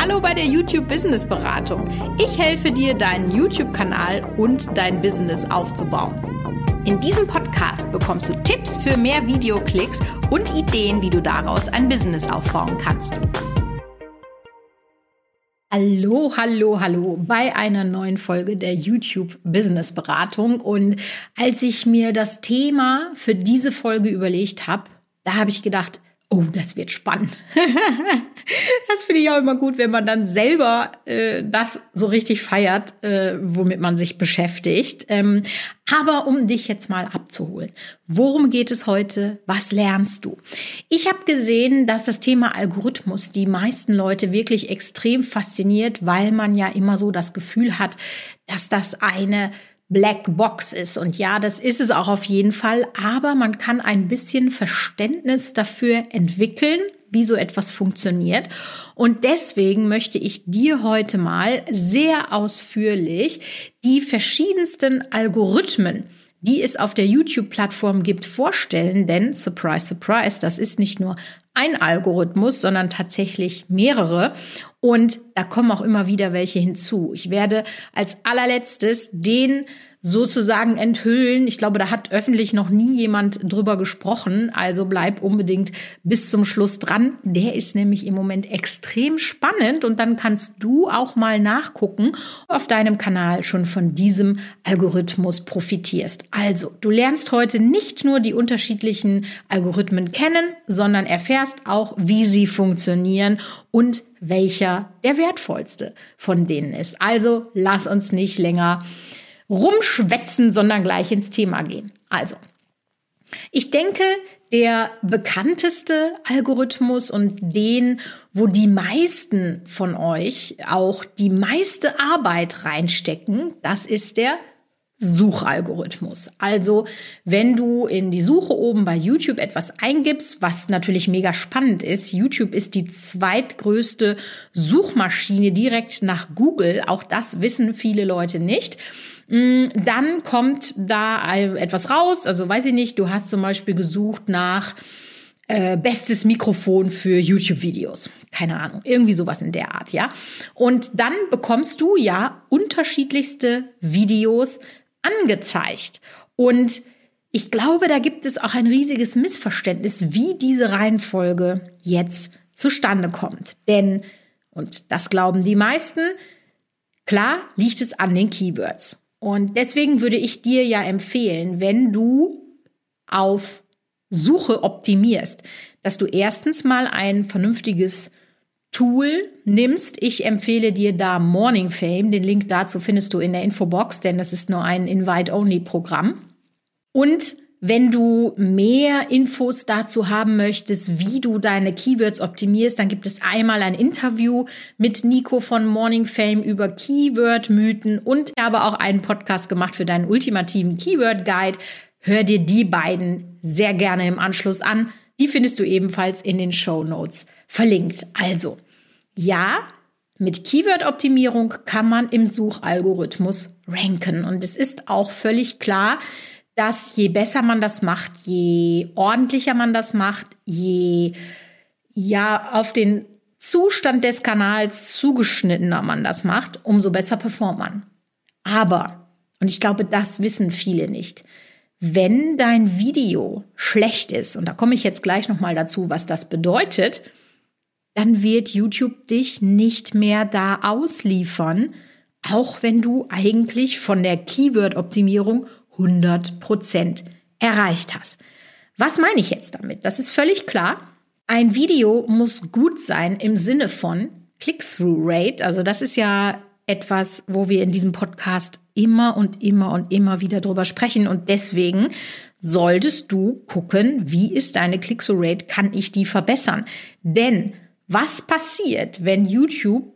Hallo bei der YouTube Business Beratung. Ich helfe dir, deinen YouTube-Kanal und dein Business aufzubauen. In diesem Podcast bekommst du Tipps für mehr Videoklicks und Ideen, wie du daraus ein Business aufbauen kannst. Hallo, hallo, hallo bei einer neuen Folge der YouTube Business Beratung. Und als ich mir das Thema für diese Folge überlegt habe, da habe ich gedacht, Oh, das wird spannend. das finde ich auch immer gut, wenn man dann selber äh, das so richtig feiert, äh, womit man sich beschäftigt. Ähm, aber um dich jetzt mal abzuholen, worum geht es heute? Was lernst du? Ich habe gesehen, dass das Thema Algorithmus die meisten Leute wirklich extrem fasziniert, weil man ja immer so das Gefühl hat, dass das eine Black Box ist. Und ja, das ist es auch auf jeden Fall. Aber man kann ein bisschen Verständnis dafür entwickeln, wie so etwas funktioniert. Und deswegen möchte ich dir heute mal sehr ausführlich die verschiedensten Algorithmen, die es auf der YouTube-Plattform gibt, vorstellen. Denn, surprise, surprise, das ist nicht nur ein Algorithmus, sondern tatsächlich mehrere. Und da kommen auch immer wieder welche hinzu. Ich werde als allerletztes den sozusagen enthüllen. Ich glaube, da hat öffentlich noch nie jemand drüber gesprochen. Also bleib unbedingt bis zum Schluss dran. Der ist nämlich im Moment extrem spannend und dann kannst du auch mal nachgucken, auf deinem Kanal schon von diesem Algorithmus profitierst. Also, du lernst heute nicht nur die unterschiedlichen Algorithmen kennen, sondern erfährst auch, wie sie funktionieren und welcher der wertvollste von denen ist. Also lass uns nicht länger rumschwätzen, sondern gleich ins Thema gehen. Also, ich denke, der bekannteste Algorithmus und den, wo die meisten von euch auch die meiste Arbeit reinstecken, das ist der Suchalgorithmus. Also, wenn du in die Suche oben bei YouTube etwas eingibst, was natürlich mega spannend ist, YouTube ist die zweitgrößte Suchmaschine direkt nach Google. Auch das wissen viele Leute nicht. Mm, dann kommt da etwas raus. Also, weiß ich nicht, du hast zum Beispiel gesucht nach äh, bestes Mikrofon für YouTube-Videos. Keine Ahnung, irgendwie sowas in der Art, ja. Und dann bekommst du ja unterschiedlichste Videos angezeigt. Und ich glaube, da gibt es auch ein riesiges Missverständnis, wie diese Reihenfolge jetzt zustande kommt. Denn, und das glauben die meisten, klar liegt es an den Keywords. Und deswegen würde ich dir ja empfehlen, wenn du auf Suche optimierst, dass du erstens mal ein vernünftiges Tool nimmst. Ich empfehle dir da Morning Fame. Den Link dazu findest du in der Infobox, denn das ist nur ein Invite-Only-Programm. Und wenn du mehr Infos dazu haben möchtest, wie du deine Keywords optimierst, dann gibt es einmal ein Interview mit Nico von Morning Fame über Keyword-Mythen und ich habe auch einen Podcast gemacht für deinen ultimativen Keyword-Guide. Hör dir die beiden sehr gerne im Anschluss an. Die findest du ebenfalls in den Show Notes verlinkt. Also, ja, mit Keyword-Optimierung kann man im Suchalgorithmus ranken. Und es ist auch völlig klar, dass je besser man das macht, je ordentlicher man das macht, je ja auf den Zustand des Kanals zugeschnittener man das macht, umso besser performt man. Aber, und ich glaube, das wissen viele nicht, wenn dein Video schlecht ist, und da komme ich jetzt gleich nochmal dazu, was das bedeutet, dann wird YouTube dich nicht mehr da ausliefern, auch wenn du eigentlich von der Keyword-Optimierung 100 Prozent erreicht hast. Was meine ich jetzt damit? Das ist völlig klar. Ein Video muss gut sein im Sinne von Click-Through-Rate. Also das ist ja etwas, wo wir in diesem Podcast immer und immer und immer wieder drüber sprechen. Und deswegen solltest du gucken, wie ist deine Click-Through-Rate? Kann ich die verbessern? Denn was passiert, wenn YouTube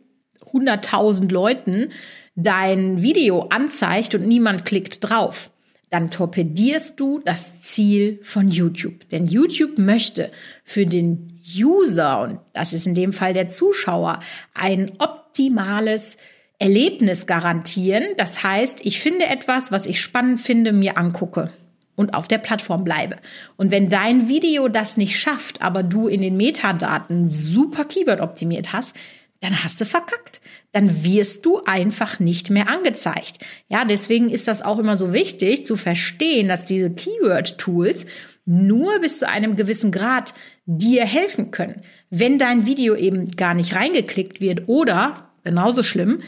100.000 Leuten dein Video anzeigt und niemand klickt drauf? dann torpedierst du das Ziel von YouTube. Denn YouTube möchte für den User, und das ist in dem Fall der Zuschauer, ein optimales Erlebnis garantieren. Das heißt, ich finde etwas, was ich spannend finde, mir angucke und auf der Plattform bleibe. Und wenn dein Video das nicht schafft, aber du in den Metadaten super Keyword optimiert hast, dann hast du verkackt. Dann wirst du einfach nicht mehr angezeigt. Ja, deswegen ist das auch immer so wichtig zu verstehen, dass diese Keyword-Tools nur bis zu einem gewissen Grad dir helfen können. Wenn dein Video eben gar nicht reingeklickt wird oder, genauso schlimm,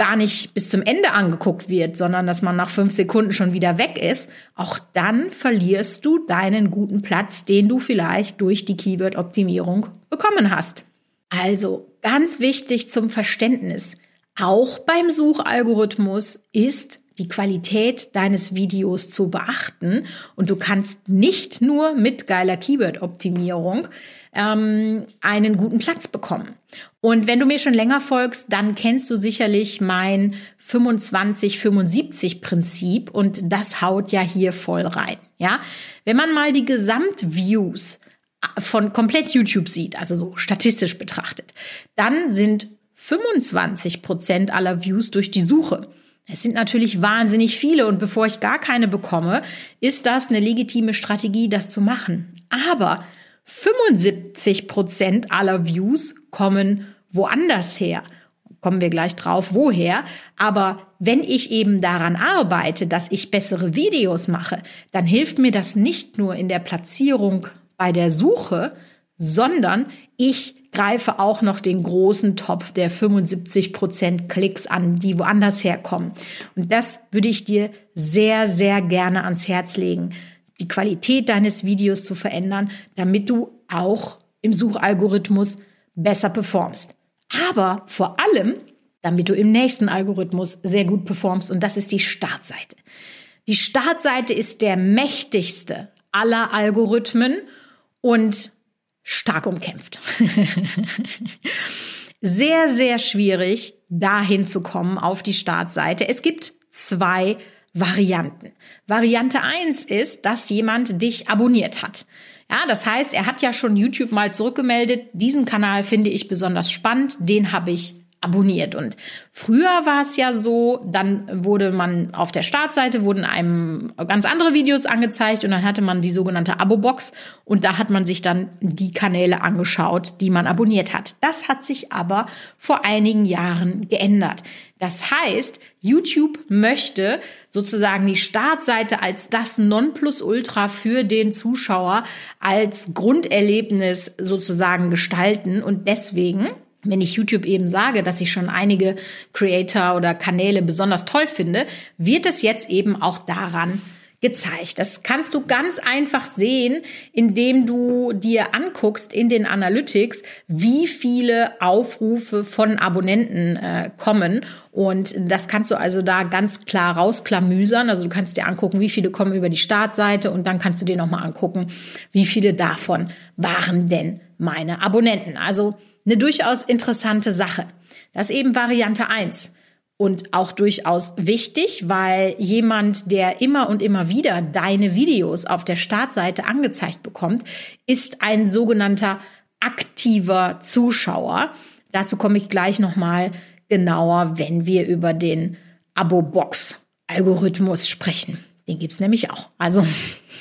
gar nicht bis zum Ende angeguckt wird, sondern dass man nach fünf Sekunden schon wieder weg ist, auch dann verlierst du deinen guten Platz, den du vielleicht durch die Keyword-Optimierung bekommen hast. Also ganz wichtig zum Verständnis. Auch beim Suchalgorithmus ist die Qualität deines Videos zu beachten und du kannst nicht nur mit geiler Keyword-Optimierung ähm, einen guten Platz bekommen. Und wenn du mir schon länger folgst, dann kennst du sicherlich mein 25-75 Prinzip und das haut ja hier voll rein. Ja, wenn man mal die Gesamtviews von komplett YouTube sieht, also so statistisch betrachtet, dann sind 25 Prozent aller Views durch die Suche. Es sind natürlich wahnsinnig viele und bevor ich gar keine bekomme, ist das eine legitime Strategie, das zu machen. Aber 75 Prozent aller Views kommen woanders her. Kommen wir gleich drauf, woher. Aber wenn ich eben daran arbeite, dass ich bessere Videos mache, dann hilft mir das nicht nur in der Platzierung bei der Suche, sondern ich greife auch noch den großen Topf der 75 Prozent Klicks an, die woanders herkommen. Und das würde ich dir sehr, sehr gerne ans Herz legen die Qualität deines Videos zu verändern, damit du auch im Suchalgorithmus besser performst. Aber vor allem, damit du im nächsten Algorithmus sehr gut performst und das ist die Startseite. Die Startseite ist der mächtigste aller Algorithmen und stark umkämpft. sehr, sehr schwierig, dahin zu kommen auf die Startseite. Es gibt zwei Varianten. Variante eins ist, dass jemand dich abonniert hat. Ja, das heißt, er hat ja schon YouTube mal zurückgemeldet, diesen Kanal finde ich besonders spannend, den habe ich abonniert. Und früher war es ja so, dann wurde man auf der Startseite, wurden einem ganz andere Videos angezeigt und dann hatte man die sogenannte Abo-Box und da hat man sich dann die Kanäle angeschaut, die man abonniert hat. Das hat sich aber vor einigen Jahren geändert. Das heißt, YouTube möchte sozusagen die Startseite als das Nonplusultra für den Zuschauer als Grunderlebnis sozusagen gestalten und deswegen wenn ich YouTube eben sage, dass ich schon einige Creator oder Kanäle besonders toll finde, wird es jetzt eben auch daran gezeigt. Das kannst du ganz einfach sehen, indem du dir anguckst in den Analytics, wie viele Aufrufe von Abonnenten äh, kommen. Und das kannst du also da ganz klar rausklamüsern. Also du kannst dir angucken, wie viele kommen über die Startseite und dann kannst du dir nochmal angucken, wie viele davon waren denn meine Abonnenten. Also eine durchaus interessante Sache. Das ist eben Variante eins und auch durchaus wichtig, weil jemand, der immer und immer wieder deine Videos auf der Startseite angezeigt bekommt, ist ein sogenannter aktiver Zuschauer. Dazu komme ich gleich nochmal genauer, wenn wir über den Abo-Box-Algorithmus sprechen. Den gibt's nämlich auch. Also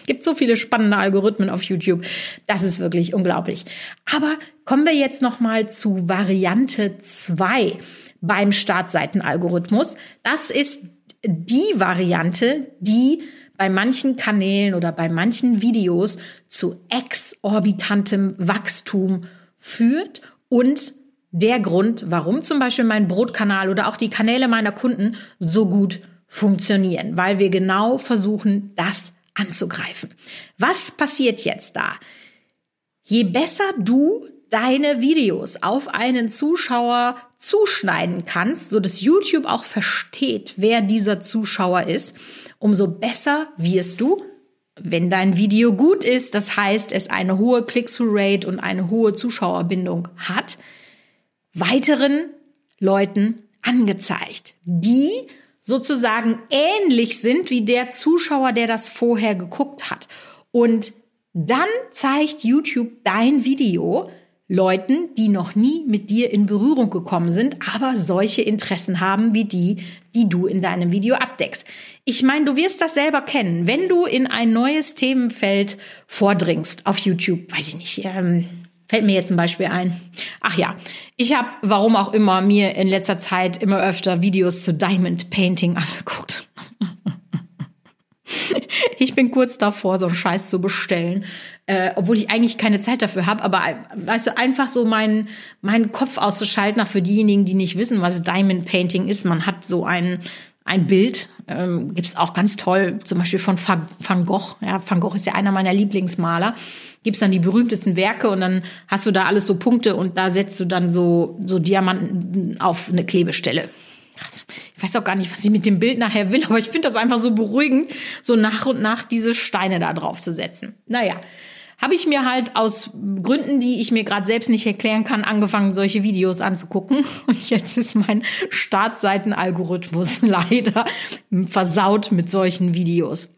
gibt so viele spannende Algorithmen auf YouTube. Das ist wirklich unglaublich. Aber kommen wir jetzt noch mal zu Variante 2 beim Startseitenalgorithmus. Das ist die Variante, die bei manchen Kanälen oder bei manchen Videos zu exorbitantem Wachstum führt und der Grund, warum zum Beispiel mein Brotkanal oder auch die Kanäle meiner Kunden so gut funktionieren, weil wir genau versuchen, das anzugreifen. Was passiert jetzt da? Je besser du deine Videos auf einen Zuschauer zuschneiden kannst, so dass YouTube auch versteht, wer dieser Zuschauer ist, umso besser wirst du, wenn dein Video gut ist, das heißt, es eine hohe Click-through-Rate und eine hohe Zuschauerbindung hat, weiteren Leuten angezeigt, die sozusagen ähnlich sind wie der Zuschauer, der das vorher geguckt hat. Und dann zeigt YouTube dein Video Leuten, die noch nie mit dir in Berührung gekommen sind, aber solche Interessen haben wie die, die du in deinem Video abdeckst. Ich meine, du wirst das selber kennen. Wenn du in ein neues Themenfeld vordringst auf YouTube, weiß ich nicht, ähm, Fällt mir jetzt zum Beispiel ein. Ach ja, ich habe, warum auch immer, mir in letzter Zeit immer öfter Videos zu Diamond Painting angeguckt. ich bin kurz davor, so einen Scheiß zu bestellen, äh, obwohl ich eigentlich keine Zeit dafür habe. Aber weißt du, einfach so meinen meinen Kopf auszuschalten, auch für diejenigen, die nicht wissen, was Diamond Painting ist. Man hat so einen ein Bild, ähm, gibt es auch ganz toll, zum Beispiel von Van Gogh. Ja, Van Gogh ist ja einer meiner Lieblingsmaler. Gibt es dann die berühmtesten Werke und dann hast du da alles so Punkte und da setzt du dann so, so Diamanten auf eine Klebestelle. Ich weiß auch gar nicht, was ich mit dem Bild nachher will, aber ich finde das einfach so beruhigend, so nach und nach diese Steine da drauf zu setzen. Naja, habe ich mir halt aus Gründen, die ich mir gerade selbst nicht erklären kann, angefangen, solche Videos anzugucken. Und jetzt ist mein Startseitenalgorithmus leider versaut mit solchen Videos.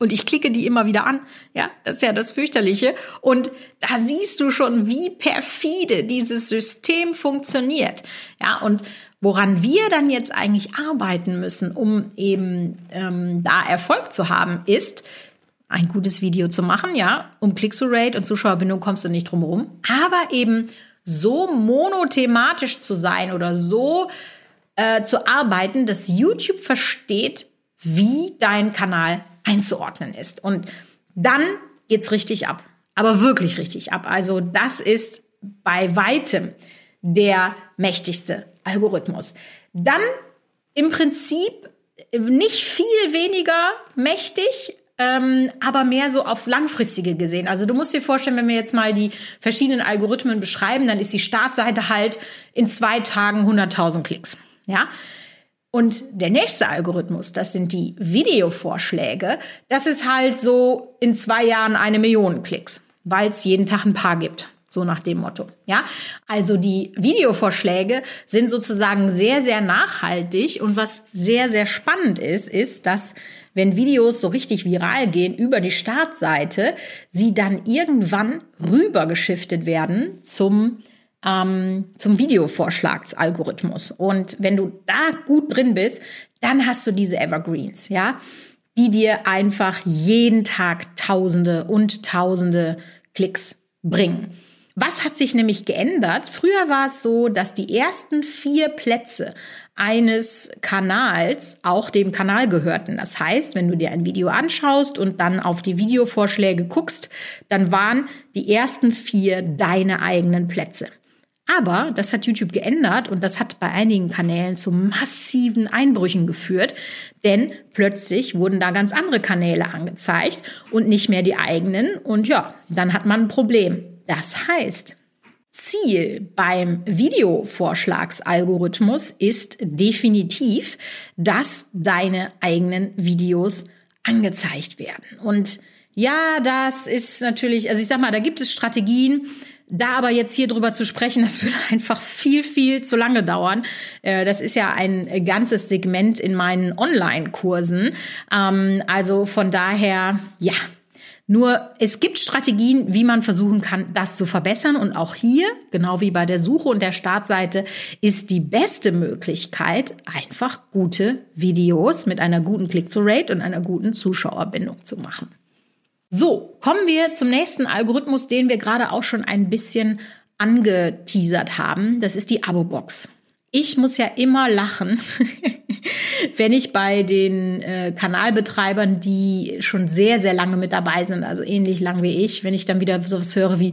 Und ich klicke die immer wieder an. Ja, das ist ja das fürchterliche. Und da siehst du schon, wie perfide dieses System funktioniert. Ja, und woran wir dann jetzt eigentlich arbeiten müssen, um eben ähm, da Erfolg zu haben, ist, ein gutes Video zu machen, ja. Um Click-to-Rate und Zuschauerbindung kommst du nicht drum herum. Aber eben so monothematisch zu sein oder so äh, zu arbeiten, dass YouTube versteht, wie dein Kanal einzuordnen ist. Und dann geht's richtig ab. Aber wirklich richtig ab. Also das ist bei weitem der mächtigste Algorithmus. Dann im Prinzip nicht viel weniger mächtig ähm, aber mehr so aufs Langfristige gesehen. Also du musst dir vorstellen, wenn wir jetzt mal die verschiedenen Algorithmen beschreiben, dann ist die Startseite halt in zwei Tagen 100.000 Klicks. Ja. Und der nächste Algorithmus, das sind die Videovorschläge, das ist halt so in zwei Jahren eine Million Klicks, weil es jeden Tag ein paar gibt. So nach dem Motto. Ja, also die Videovorschläge sind sozusagen sehr, sehr nachhaltig. Und was sehr, sehr spannend ist, ist, dass wenn Videos so richtig viral gehen über die Startseite, sie dann irgendwann rübergeschiftet werden zum ähm, zum Videovorschlagsalgorithmus. Und wenn du da gut drin bist, dann hast du diese Evergreens, ja, die dir einfach jeden Tag Tausende und Tausende Klicks bringen. Was hat sich nämlich geändert? Früher war es so, dass die ersten vier Plätze eines Kanals auch dem Kanal gehörten. Das heißt, wenn du dir ein Video anschaust und dann auf die Videovorschläge guckst, dann waren die ersten vier deine eigenen Plätze. Aber das hat YouTube geändert und das hat bei einigen Kanälen zu massiven Einbrüchen geführt, denn plötzlich wurden da ganz andere Kanäle angezeigt und nicht mehr die eigenen und ja, dann hat man ein Problem. Das heißt, Ziel beim Videovorschlagsalgorithmus ist definitiv, dass deine eigenen Videos angezeigt werden. Und ja, das ist natürlich, also ich sag mal, da gibt es Strategien, da aber jetzt hier drüber zu sprechen, das würde einfach viel, viel zu lange dauern. Äh, das ist ja ein ganzes Segment in meinen Online-Kursen. Ähm, also von daher, ja, nur es gibt Strategien, wie man versuchen kann, das zu verbessern. Und auch hier, genau wie bei der Suche und der Startseite, ist die beste Möglichkeit, einfach gute Videos mit einer guten Click-to-Rate und einer guten Zuschauerbindung zu machen. So, kommen wir zum nächsten Algorithmus, den wir gerade auch schon ein bisschen angeteasert haben. Das ist die Abo-Box. Ich muss ja immer lachen, wenn ich bei den äh, Kanalbetreibern, die schon sehr, sehr lange mit dabei sind, also ähnlich lang wie ich, wenn ich dann wieder sowas höre wie,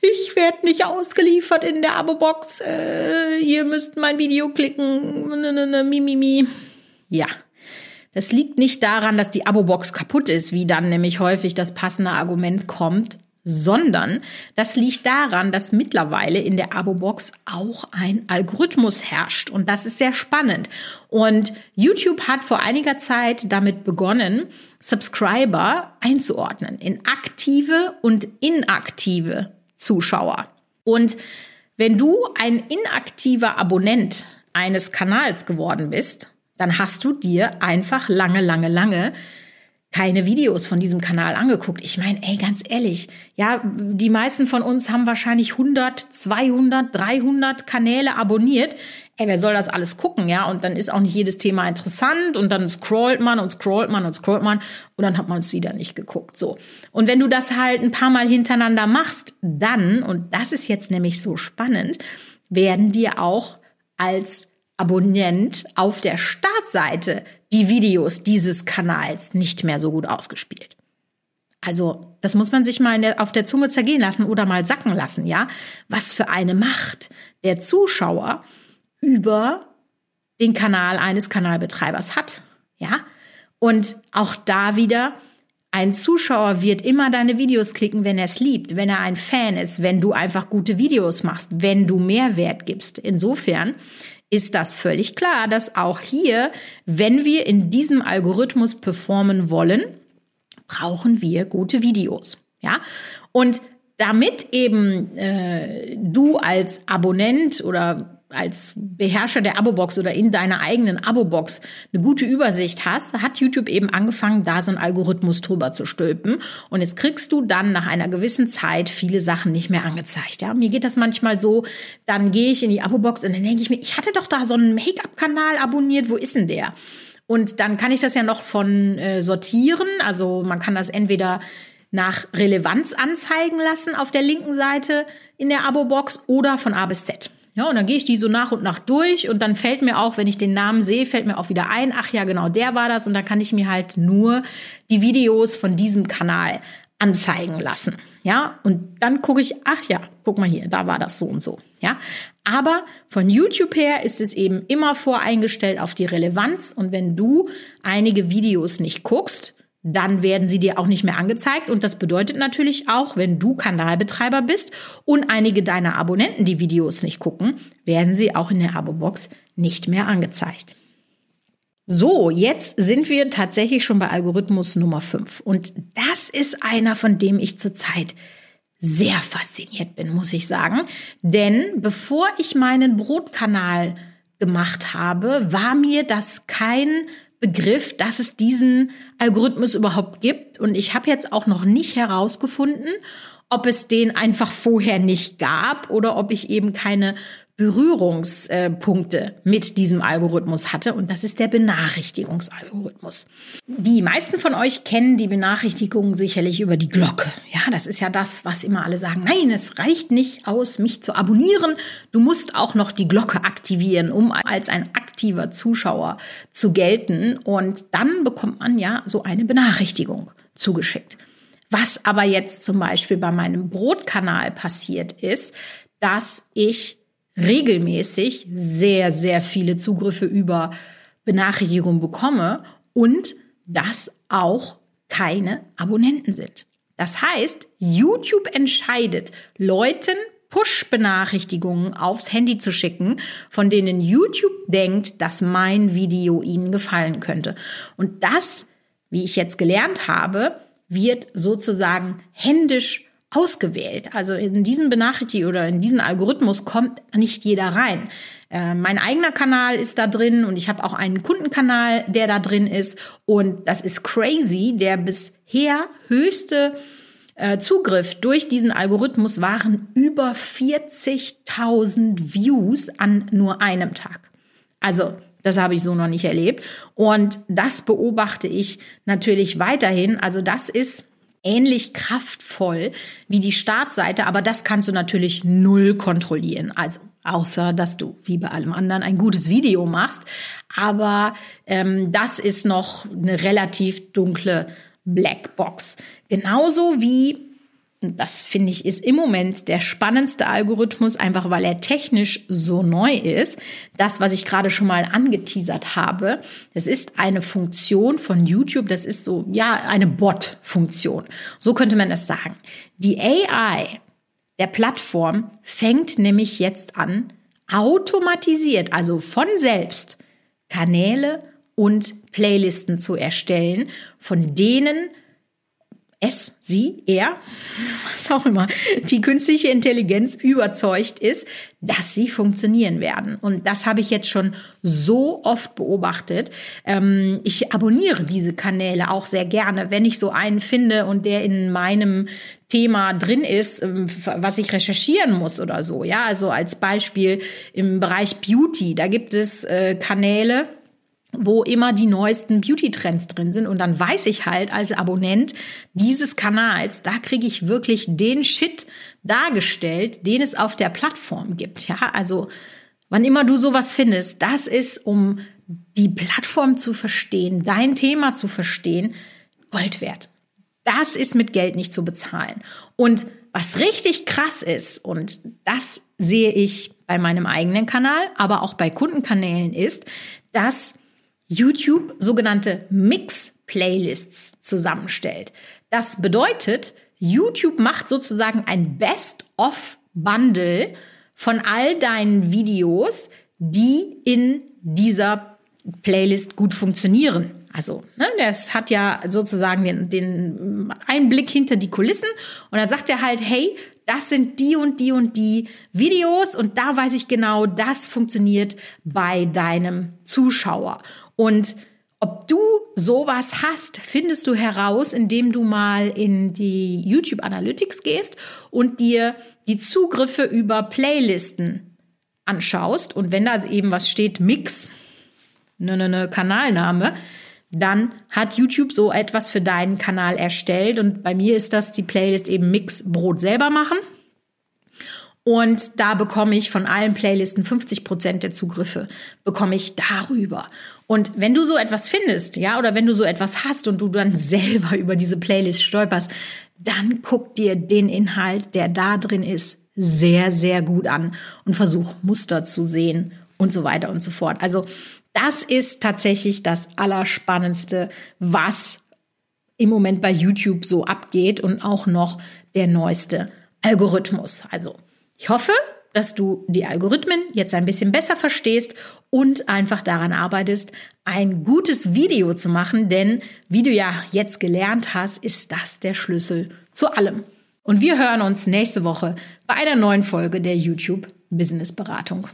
ich werde nicht ausgeliefert in der Abo-Box, äh, ihr müsst mein Video klicken, mi, mi, mi. Ja, das liegt nicht daran, dass die Abo-Box kaputt ist, wie dann nämlich häufig das passende Argument kommt, sondern das liegt daran, dass mittlerweile in der Abo-Box auch ein Algorithmus herrscht. Und das ist sehr spannend. Und YouTube hat vor einiger Zeit damit begonnen, Subscriber einzuordnen in aktive und inaktive Zuschauer. Und wenn du ein inaktiver Abonnent eines Kanals geworden bist, dann hast du dir einfach lange, lange, lange keine Videos von diesem Kanal angeguckt. Ich meine, ey, ganz ehrlich, ja, die meisten von uns haben wahrscheinlich 100, 200, 300 Kanäle abonniert. Ey, wer soll das alles gucken, ja? Und dann ist auch nicht jedes Thema interessant und dann scrollt man und scrollt man und scrollt man und dann hat man es wieder nicht geguckt, so. Und wenn du das halt ein paar Mal hintereinander machst, dann, und das ist jetzt nämlich so spannend, werden dir auch als Abonnent auf der Startseite die Videos dieses Kanals nicht mehr so gut ausgespielt. Also, das muss man sich mal der, auf der Zunge zergehen lassen oder mal sacken lassen, ja? Was für eine Macht der Zuschauer über den Kanal eines Kanalbetreibers hat, ja? Und auch da wieder, ein Zuschauer wird immer deine Videos klicken, wenn er es liebt, wenn er ein Fan ist, wenn du einfach gute Videos machst, wenn du Mehrwert gibst. Insofern ist das völlig klar, dass auch hier, wenn wir in diesem Algorithmus performen wollen, brauchen wir gute Videos. Ja, und damit eben äh, du als Abonnent oder als Beherrscher der Abo-Box oder in deiner eigenen Abo-Box eine gute Übersicht hast, hat YouTube eben angefangen, da so einen Algorithmus drüber zu stülpen. Und jetzt kriegst du dann nach einer gewissen Zeit viele Sachen nicht mehr angezeigt. Ja, mir geht das manchmal so, dann gehe ich in die Abo-Box und dann denke ich mir, ich hatte doch da so einen Make-up-Kanal abonniert, wo ist denn der? Und dann kann ich das ja noch von äh, sortieren. Also man kann das entweder nach Relevanz anzeigen lassen auf der linken Seite in der Abo-Box oder von A bis Z. Ja, und dann gehe ich die so nach und nach durch und dann fällt mir auch, wenn ich den Namen sehe, fällt mir auch wieder ein, ach ja, genau, der war das und dann kann ich mir halt nur die Videos von diesem Kanal anzeigen lassen. Ja, und dann gucke ich, ach ja, guck mal hier, da war das so und so. Ja, aber von YouTube her ist es eben immer voreingestellt auf die Relevanz und wenn du einige Videos nicht guckst, dann werden sie dir auch nicht mehr angezeigt. Und das bedeutet natürlich auch, wenn du Kanalbetreiber bist und einige deiner Abonnenten die Videos nicht gucken, werden sie auch in der Abo-Box nicht mehr angezeigt. So, jetzt sind wir tatsächlich schon bei Algorithmus Nummer 5. Und das ist einer, von dem ich zurzeit sehr fasziniert bin, muss ich sagen. Denn bevor ich meinen Brotkanal gemacht habe, war mir das kein Begriff, dass es diesen Algorithmus überhaupt gibt. Und ich habe jetzt auch noch nicht herausgefunden, ob es den einfach vorher nicht gab oder ob ich eben keine Berührungspunkte mit diesem Algorithmus hatte und das ist der Benachrichtigungsalgorithmus. Die meisten von euch kennen die Benachrichtigungen sicherlich über die Glocke. Ja, das ist ja das, was immer alle sagen. Nein, es reicht nicht aus, mich zu abonnieren. Du musst auch noch die Glocke aktivieren, um als ein aktiver Zuschauer zu gelten und dann bekommt man ja so eine Benachrichtigung zugeschickt. Was aber jetzt zum Beispiel bei meinem Brotkanal passiert ist, dass ich regelmäßig sehr, sehr viele Zugriffe über Benachrichtigungen bekomme und das auch keine Abonnenten sind. Das heißt, YouTube entscheidet, Leuten Push-Benachrichtigungen aufs Handy zu schicken, von denen YouTube denkt, dass mein Video ihnen gefallen könnte. Und das, wie ich jetzt gelernt habe, wird sozusagen händisch ausgewählt. Also in diesen Benachrichtigungen oder in diesen Algorithmus kommt nicht jeder rein. Äh, mein eigener Kanal ist da drin und ich habe auch einen Kundenkanal, der da drin ist. Und das ist crazy. Der bisher höchste äh, Zugriff durch diesen Algorithmus waren über 40.000 Views an nur einem Tag. Also das habe ich so noch nicht erlebt. Und das beobachte ich natürlich weiterhin. Also das ist ähnlich kraftvoll wie die Startseite, aber das kannst du natürlich null kontrollieren. Also außer dass du wie bei allem anderen ein gutes Video machst. Aber ähm, das ist noch eine relativ dunkle Blackbox. Genauso wie das finde ich ist im Moment der spannendste Algorithmus, einfach weil er technisch so neu ist. Das, was ich gerade schon mal angeteasert habe, das ist eine Funktion von YouTube, das ist so, ja, eine Bot-Funktion. So könnte man das sagen. Die AI der Plattform fängt nämlich jetzt an, automatisiert, also von selbst, Kanäle und Playlisten zu erstellen, von denen es, sie, er, was auch immer, die künstliche Intelligenz überzeugt ist, dass sie funktionieren werden. Und das habe ich jetzt schon so oft beobachtet. Ähm, ich abonniere diese Kanäle auch sehr gerne, wenn ich so einen finde und der in meinem Thema drin ist, ähm, was ich recherchieren muss oder so. Ja, also als Beispiel im Bereich Beauty, da gibt es äh, Kanäle, wo immer die neuesten Beauty-Trends drin sind. Und dann weiß ich halt als Abonnent dieses Kanals, da kriege ich wirklich den Shit dargestellt, den es auf der Plattform gibt. Ja, also wann immer du sowas findest, das ist, um die Plattform zu verstehen, dein Thema zu verstehen, Gold wert. Das ist mit Geld nicht zu bezahlen. Und was richtig krass ist, und das sehe ich bei meinem eigenen Kanal, aber auch bei Kundenkanälen, ist, dass YouTube sogenannte Mix-Playlists zusammenstellt. Das bedeutet, YouTube macht sozusagen ein Best-of-Bundle von all deinen Videos, die in dieser Playlist gut funktionieren. Also, ne, das hat ja sozusagen den, den Einblick hinter die Kulissen und dann sagt er halt, hey, das sind die und die und die Videos und da weiß ich genau, das funktioniert bei deinem Zuschauer. Und ob du sowas hast, findest du heraus, indem du mal in die YouTube Analytics gehst und dir die Zugriffe über Playlisten anschaust. Und wenn da eben was steht, Mix, ne, ne, ne Kanalname, dann hat YouTube so etwas für deinen Kanal erstellt. Und bei mir ist das die Playlist eben Mix Brot selber machen. Und da bekomme ich von allen Playlisten 50 Prozent der Zugriffe bekomme ich darüber. Und wenn du so etwas findest, ja, oder wenn du so etwas hast und du dann selber über diese Playlist stolperst, dann guck dir den Inhalt, der da drin ist, sehr, sehr gut an und versuch Muster zu sehen und so weiter und so fort. Also das ist tatsächlich das Allerspannendste, was im Moment bei YouTube so abgeht und auch noch der neueste Algorithmus. Also ich hoffe, dass du die Algorithmen jetzt ein bisschen besser verstehst und einfach daran arbeitest, ein gutes Video zu machen, denn wie du ja jetzt gelernt hast, ist das der Schlüssel zu allem. Und wir hören uns nächste Woche bei einer neuen Folge der YouTube Business Beratung.